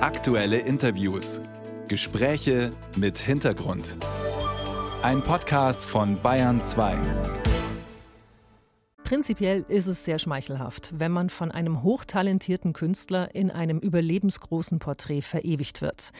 Aktuelle Interviews. Gespräche mit Hintergrund. Ein Podcast von Bayern 2. Prinzipiell ist es sehr schmeichelhaft, wenn man von einem hochtalentierten Künstler in einem überlebensgroßen Porträt verewigt wird.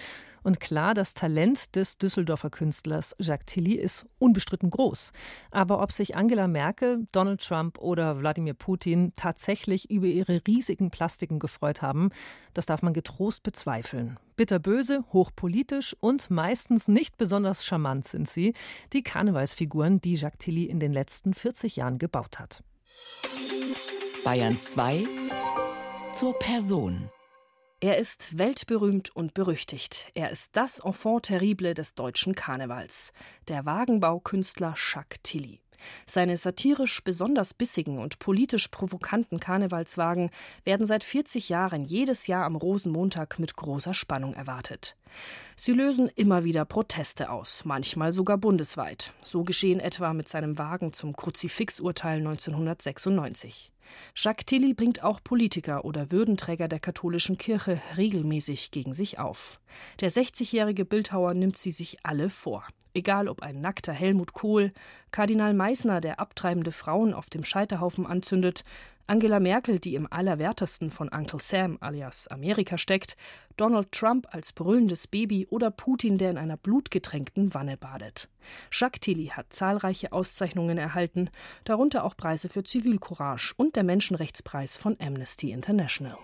Und klar, das Talent des Düsseldorfer Künstlers Jacques Tilly ist unbestritten groß. Aber ob sich Angela Merkel, Donald Trump oder Wladimir Putin tatsächlich über ihre riesigen Plastiken gefreut haben, das darf man getrost bezweifeln. Bitterböse, hochpolitisch und meistens nicht besonders charmant sind sie, die Karnevalsfiguren, die Jacques Tilly in den letzten 40 Jahren gebaut hat. Bayern 2 zur Person. Er ist weltberühmt und berüchtigt. Er ist das Enfant terrible des deutschen Karnevals, der Wagenbaukünstler Jacques Tilly. Seine satirisch besonders bissigen und politisch provokanten Karnevalswagen werden seit 40 Jahren jedes Jahr am Rosenmontag mit großer Spannung erwartet. Sie lösen immer wieder Proteste aus, manchmal sogar bundesweit. So geschehen etwa mit seinem Wagen zum Kruzifixurteil 1996. Jacques Tilly bringt auch Politiker oder Würdenträger der katholischen Kirche regelmäßig gegen sich auf. Der 60-jährige Bildhauer nimmt sie sich alle vor. Egal ob ein nackter Helmut Kohl, Kardinal Meissner, der abtreibende Frauen auf dem Scheiterhaufen anzündet, Angela Merkel, die im Allerwertesten von Uncle Sam alias Amerika steckt, Donald Trump als brüllendes Baby oder Putin, der in einer blutgetränkten Wanne badet. Jacques Tilly hat zahlreiche Auszeichnungen erhalten, darunter auch Preise für Zivilcourage und der Menschenrechtspreis von Amnesty International.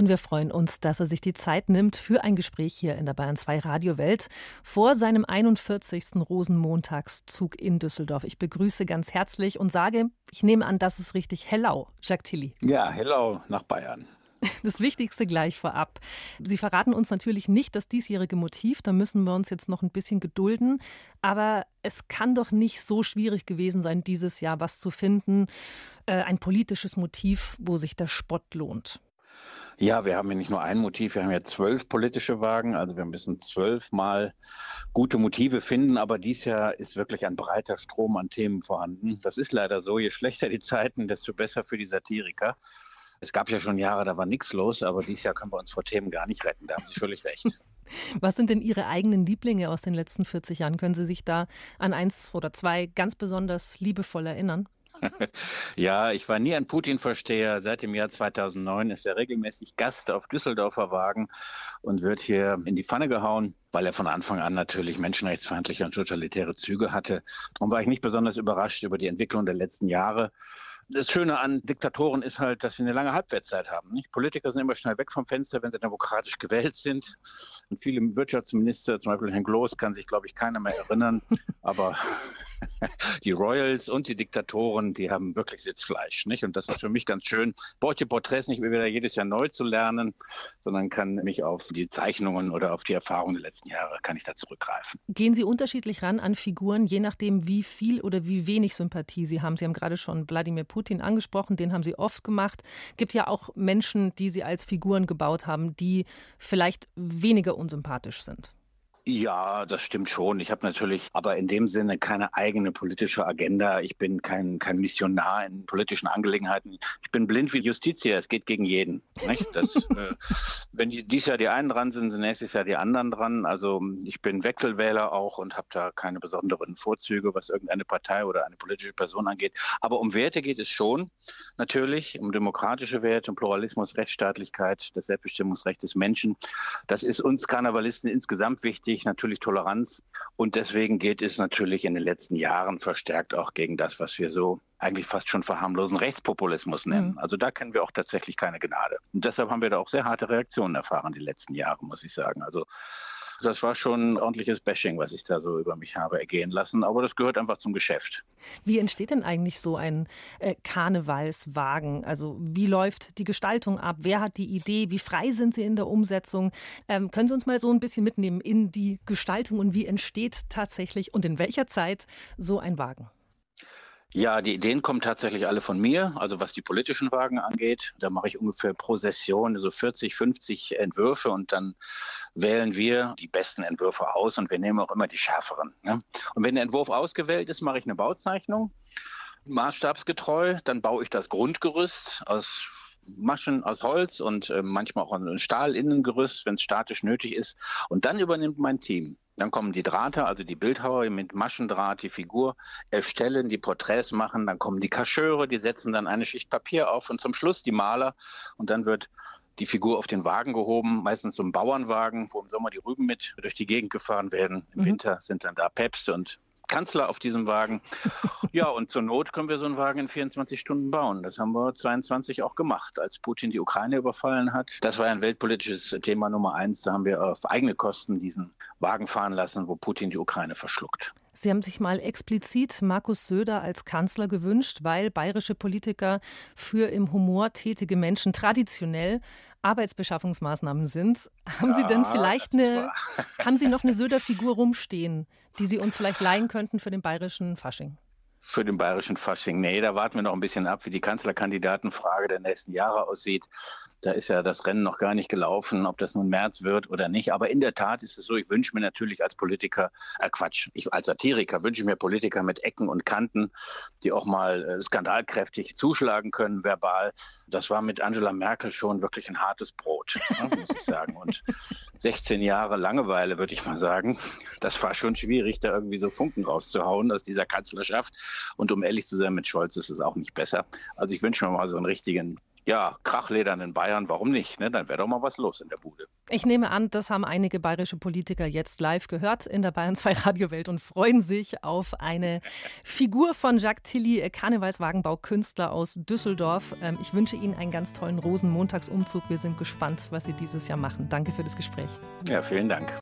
Und wir freuen uns, dass er sich die Zeit nimmt für ein Gespräch hier in der Bayern 2 Radiowelt vor seinem 41. Rosenmontagszug in Düsseldorf. Ich begrüße ganz herzlich und sage, ich nehme an, das ist richtig. Hello, Jacques Tilly. Ja, hello nach Bayern. Das Wichtigste gleich vorab. Sie verraten uns natürlich nicht das diesjährige Motiv, da müssen wir uns jetzt noch ein bisschen gedulden. Aber es kann doch nicht so schwierig gewesen sein, dieses Jahr was zu finden. Äh, ein politisches Motiv, wo sich der Spott lohnt. Ja, wir haben ja nicht nur ein Motiv, wir haben ja zwölf politische Wagen, also wir müssen zwölfmal gute Motive finden, aber dies Jahr ist wirklich ein breiter Strom an Themen vorhanden. Das ist leider so, je schlechter die Zeiten, desto besser für die Satiriker. Es gab ja schon Jahre, da war nichts los, aber dieses Jahr können wir uns vor Themen gar nicht retten, da haben Sie völlig recht. Was sind denn Ihre eigenen Lieblinge aus den letzten 40 Jahren? Können Sie sich da an eins oder zwei ganz besonders liebevoll erinnern? Ja, ich war nie ein Putin-Versteher. Seit dem Jahr 2009 ist er regelmäßig Gast auf Düsseldorfer Wagen und wird hier in die Pfanne gehauen, weil er von Anfang an natürlich menschenrechtsfeindliche und totalitäre Züge hatte. Darum war ich nicht besonders überrascht über die Entwicklung der letzten Jahre das Schöne an Diktatoren ist halt, dass sie eine lange Halbwertszeit haben. Nicht? Politiker sind immer schnell weg vom Fenster, wenn sie demokratisch gewählt sind. Und viele Wirtschaftsminister, zum Beispiel Herrn Gloß, kann sich, glaube ich, keiner mehr erinnern. Aber die Royals und die Diktatoren, die haben wirklich Sitzfleisch. Nicht? Und das ist für mich ganz schön. Brauche die Porträts nicht wieder jedes Jahr neu zu lernen, sondern kann mich auf die Zeichnungen oder auf die Erfahrungen der letzten Jahre, kann ich da zurückgreifen. Gehen Sie unterschiedlich ran an Figuren, je nachdem, wie viel oder wie wenig Sympathie Sie haben? Sie haben gerade schon Wladimir Putin angesprochen, den haben Sie oft gemacht. Gibt ja auch Menschen, die Sie als Figuren gebaut haben, die vielleicht weniger unsympathisch sind. Ja, das stimmt schon. Ich habe natürlich aber in dem Sinne keine eigene politische Agenda. Ich bin kein, kein Missionar in politischen Angelegenheiten. Ich bin blind wie Justitia. Es geht gegen jeden. Das, äh, wenn dieses Jahr die einen dran sind, sind nächstes Jahr die anderen dran. Also ich bin Wechselwähler auch und habe da keine besonderen Vorzüge, was irgendeine Partei oder eine politische Person angeht. Aber um Werte geht es schon. Natürlich um demokratische Werte, um Pluralismus, Rechtsstaatlichkeit, das Selbstbestimmungsrecht des Menschen. Das ist uns Karnevalisten insgesamt wichtig wichtig, natürlich Toleranz. Und deswegen geht es natürlich in den letzten Jahren verstärkt auch gegen das, was wir so eigentlich fast schon verharmlosen Rechtspopulismus nennen. Mhm. Also da kennen wir auch tatsächlich keine Gnade. Und deshalb haben wir da auch sehr harte Reaktionen erfahren die letzten Jahre, muss ich sagen. Also das war schon ein ordentliches Bashing, was ich da so über mich habe ergehen lassen. Aber das gehört einfach zum Geschäft. Wie entsteht denn eigentlich so ein äh, Karnevalswagen? Also wie läuft die Gestaltung ab? Wer hat die Idee? Wie frei sind Sie in der Umsetzung? Ähm, können Sie uns mal so ein bisschen mitnehmen in die Gestaltung und wie entsteht tatsächlich und in welcher Zeit so ein Wagen? Ja, die Ideen kommen tatsächlich alle von mir. Also was die politischen Wagen angeht, da mache ich ungefähr pro Session so 40, 50 Entwürfe und dann wählen wir die besten Entwürfe aus und wir nehmen auch immer die schärferen. Ne? Und wenn der Entwurf ausgewählt ist, mache ich eine Bauzeichnung, maßstabsgetreu. Dann baue ich das Grundgerüst aus Maschen aus Holz und äh, manchmal auch ein Stahl-Innengerüst, wenn es statisch nötig ist. Und dann übernimmt mein Team. Dann kommen die Drahter, also die Bildhauer mit Maschendraht die Figur erstellen, die Porträts machen. Dann kommen die Kascheure, die setzen dann eine Schicht Papier auf und zum Schluss die Maler. Und dann wird die Figur auf den Wagen gehoben, meistens so ein Bauernwagen, wo im Sommer die Rüben mit durch die Gegend gefahren werden. Im mhm. Winter sind dann da Päpste und Kanzler auf diesem Wagen. Ja, und zur Not können wir so einen Wagen in 24 Stunden bauen. Das haben wir 22 auch gemacht, als Putin die Ukraine überfallen hat. Das war ein weltpolitisches Thema Nummer eins. Da haben wir auf eigene Kosten diesen Wagen fahren lassen, wo Putin die Ukraine verschluckt. Sie haben sich mal explizit Markus Söder als Kanzler gewünscht, weil bayerische Politiker für im Humor tätige Menschen traditionell Arbeitsbeschaffungsmaßnahmen sind. Haben ja, Sie denn vielleicht eine, haben Sie noch eine Söder-Figur rumstehen, die Sie uns vielleicht leihen könnten für den bayerischen Fasching? Für den bayerischen Fasching. Nee, da warten wir noch ein bisschen ab, wie die Kanzlerkandidatenfrage der nächsten Jahre aussieht. Da ist ja das Rennen noch gar nicht gelaufen, ob das nun März wird oder nicht. Aber in der Tat ist es so, ich wünsche mir natürlich als Politiker, äh Quatsch, ich als Satiriker wünsche mir Politiker mit Ecken und Kanten, die auch mal äh, skandalkräftig zuschlagen können, verbal. Das war mit Angela Merkel schon wirklich ein hartes Brot, ne, muss ich sagen. Und 16 Jahre Langeweile, würde ich mal sagen. Das war schon schwierig, da irgendwie so Funken rauszuhauen aus dieser Kanzlerschaft. Und um ehrlich zu sein, mit Scholz ist es auch nicht besser. Also ich wünsche mir mal so einen richtigen ja, Krachledern in Bayern, warum nicht? Ne? Dann wäre doch mal was los in der Bude. Ich nehme an, das haben einige bayerische Politiker jetzt live gehört in der Bayern 2 Radiowelt und freuen sich auf eine Figur von Jacques Tilly, Karnevalswagenbaukünstler aus Düsseldorf. Ähm, ich wünsche Ihnen einen ganz tollen Rosenmontagsumzug. Wir sind gespannt, was Sie dieses Jahr machen. Danke für das Gespräch. Ja, vielen Dank.